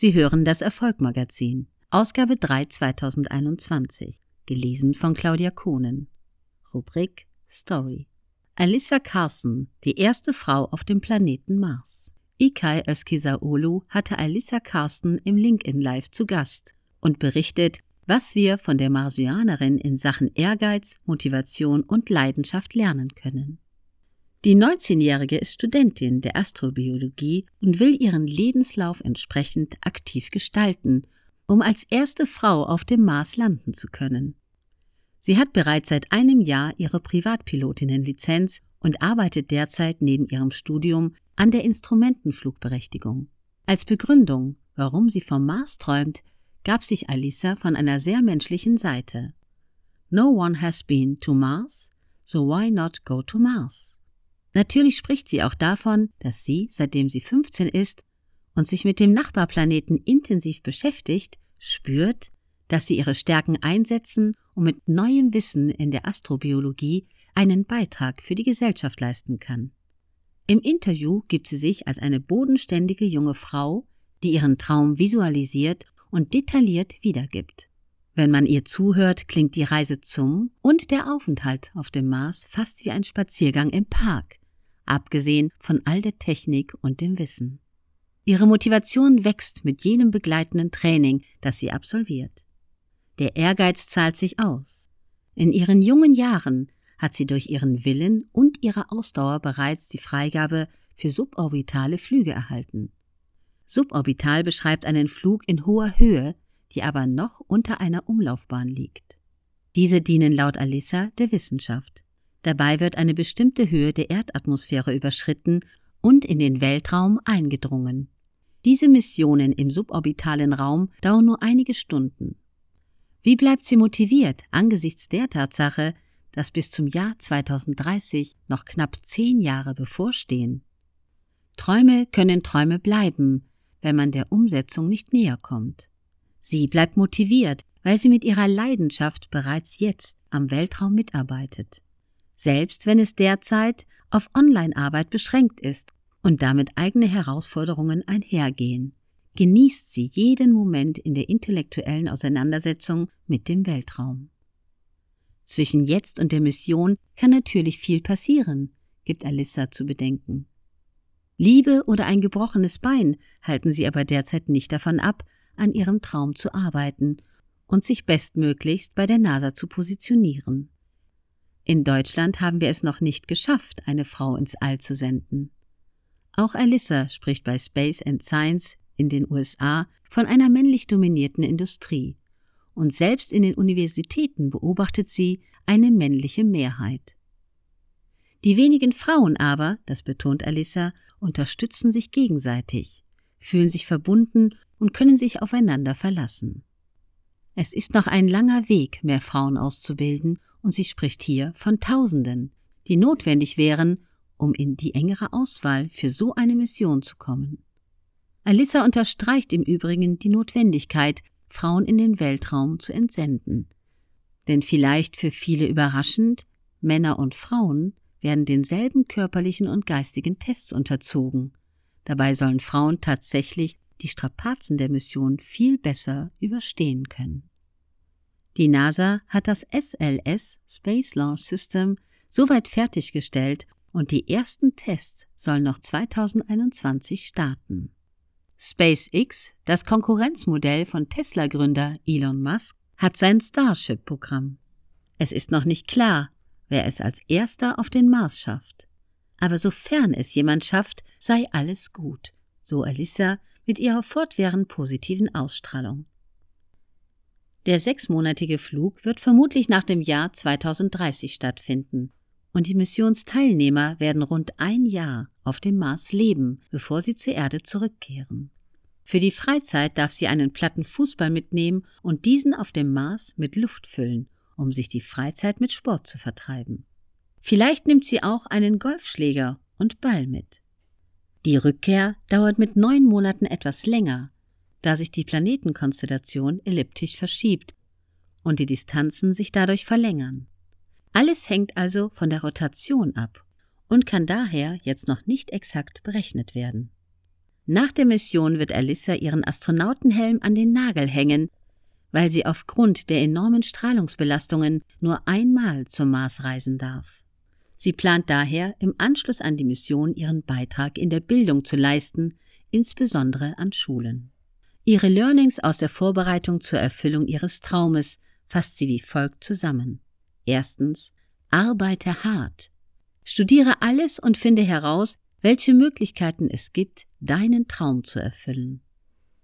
Sie hören das Erfolgmagazin, Ausgabe 3 2021, gelesen von Claudia Kohnen. Rubrik Story. Alissa Carson, die erste Frau auf dem Planeten Mars. Ikai Öskisaolu hatte Alissa Carson im LinkedIn Live zu Gast und berichtet, was wir von der Marsianerin in Sachen Ehrgeiz, Motivation und Leidenschaft lernen können. Die 19-Jährige ist Studentin der Astrobiologie und will ihren Lebenslauf entsprechend aktiv gestalten, um als erste Frau auf dem Mars landen zu können. Sie hat bereits seit einem Jahr ihre Privatpilotinnenlizenz und arbeitet derzeit neben ihrem Studium an der Instrumentenflugberechtigung. Als Begründung, warum sie vom Mars träumt, gab sich Alisa von einer sehr menschlichen Seite. No one has been to Mars, so why not go to Mars? Natürlich spricht sie auch davon, dass sie, seitdem sie 15 ist und sich mit dem Nachbarplaneten intensiv beschäftigt, spürt, dass sie ihre Stärken einsetzen und mit neuem Wissen in der Astrobiologie einen Beitrag für die Gesellschaft leisten kann. Im Interview gibt sie sich als eine bodenständige junge Frau, die ihren Traum visualisiert und detailliert wiedergibt. Wenn man ihr zuhört, klingt die Reise zum und der Aufenthalt auf dem Mars fast wie ein Spaziergang im Park, abgesehen von all der Technik und dem Wissen. Ihre Motivation wächst mit jenem begleitenden Training, das sie absolviert. Der Ehrgeiz zahlt sich aus. In ihren jungen Jahren hat sie durch ihren Willen und ihre Ausdauer bereits die Freigabe für suborbitale Flüge erhalten. Suborbital beschreibt einen Flug in hoher Höhe, die aber noch unter einer Umlaufbahn liegt. Diese dienen laut Alissa der Wissenschaft. Dabei wird eine bestimmte Höhe der Erdatmosphäre überschritten und in den Weltraum eingedrungen. Diese Missionen im suborbitalen Raum dauern nur einige Stunden. Wie bleibt sie motiviert angesichts der Tatsache, dass bis zum Jahr 2030 noch knapp zehn Jahre bevorstehen? Träume können Träume bleiben, wenn man der Umsetzung nicht näher kommt. Sie bleibt motiviert, weil sie mit ihrer Leidenschaft bereits jetzt am Weltraum mitarbeitet selbst wenn es derzeit auf Online-Arbeit beschränkt ist und damit eigene Herausforderungen einhergehen. Genießt sie jeden Moment in der intellektuellen Auseinandersetzung mit dem Weltraum. Zwischen jetzt und der Mission kann natürlich viel passieren, gibt Alissa zu bedenken. Liebe oder ein gebrochenes Bein halten sie aber derzeit nicht davon ab, an ihrem Traum zu arbeiten und sich bestmöglichst bei der NASA zu positionieren. In Deutschland haben wir es noch nicht geschafft, eine Frau ins All zu senden. Auch Alyssa spricht bei Space and Science in den USA von einer männlich dominierten Industrie. Und selbst in den Universitäten beobachtet sie eine männliche Mehrheit. Die wenigen Frauen aber, das betont Alyssa, unterstützen sich gegenseitig, fühlen sich verbunden und können sich aufeinander verlassen. Es ist noch ein langer Weg, mehr Frauen auszubilden und sie spricht hier von Tausenden, die notwendig wären, um in die engere Auswahl für so eine Mission zu kommen. Alissa unterstreicht im Übrigen die Notwendigkeit, Frauen in den Weltraum zu entsenden. Denn vielleicht für viele überraschend, Männer und Frauen werden denselben körperlichen und geistigen Tests unterzogen. Dabei sollen Frauen tatsächlich die Strapazen der Mission viel besser überstehen können. Die NASA hat das SLS Space Launch System soweit fertiggestellt und die ersten Tests sollen noch 2021 starten. SpaceX, das Konkurrenzmodell von Tesla-Gründer Elon Musk, hat sein Starship-Programm. Es ist noch nicht klar, wer es als erster auf den Mars schafft. Aber sofern es jemand schafft, sei alles gut, so Alyssa mit ihrer fortwährend positiven Ausstrahlung. Der sechsmonatige Flug wird vermutlich nach dem Jahr 2030 stattfinden und die Missionsteilnehmer werden rund ein Jahr auf dem Mars leben, bevor sie zur Erde zurückkehren. Für die Freizeit darf sie einen platten Fußball mitnehmen und diesen auf dem Mars mit Luft füllen, um sich die Freizeit mit Sport zu vertreiben. Vielleicht nimmt sie auch einen Golfschläger und Ball mit. Die Rückkehr dauert mit neun Monaten etwas länger, da sich die Planetenkonstellation elliptisch verschiebt und die Distanzen sich dadurch verlängern. Alles hängt also von der Rotation ab und kann daher jetzt noch nicht exakt berechnet werden. Nach der Mission wird Alyssa ihren Astronautenhelm an den Nagel hängen, weil sie aufgrund der enormen Strahlungsbelastungen nur einmal zum Mars reisen darf. Sie plant daher, im Anschluss an die Mission ihren Beitrag in der Bildung zu leisten, insbesondere an Schulen. Ihre Learnings aus der Vorbereitung zur Erfüllung ihres Traumes fasst sie wie folgt zusammen. Erstens, arbeite hart. Studiere alles und finde heraus, welche Möglichkeiten es gibt, deinen Traum zu erfüllen.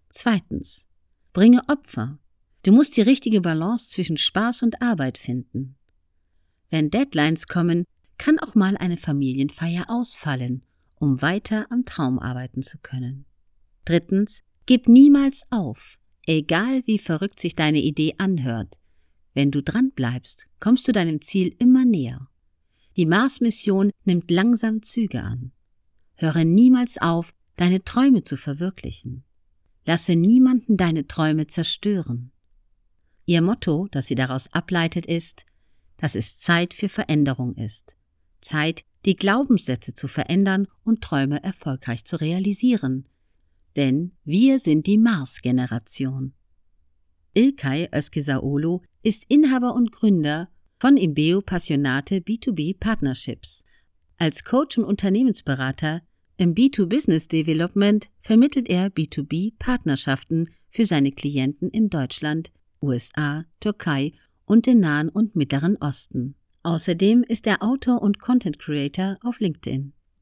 Zweitens, bringe Opfer. Du musst die richtige Balance zwischen Spaß und Arbeit finden. Wenn Deadlines kommen, kann auch mal eine Familienfeier ausfallen, um weiter am Traum arbeiten zu können. Drittens, gib niemals auf, egal wie verrückt sich deine Idee anhört. Wenn du dran bleibst, kommst du deinem Ziel immer näher. Die Mars-Mission nimmt langsam Züge an. Höre niemals auf, deine Träume zu verwirklichen. Lasse niemanden deine Träume zerstören. Ihr Motto, das sie daraus ableitet, ist, dass es Zeit für Veränderung ist. Zeit, die Glaubenssätze zu verändern und Träume erfolgreich zu realisieren. Denn wir sind die Mars-Generation. Ilkay Özkesaolo ist Inhaber und Gründer von Imbeo Passionate B2B Partnerships. Als Coach und Unternehmensberater im B2Business Development vermittelt er B2B-Partnerschaften für seine Klienten in Deutschland, USA, Türkei und den Nahen und Mittleren Osten. Außerdem ist er Autor und Content Creator auf LinkedIn.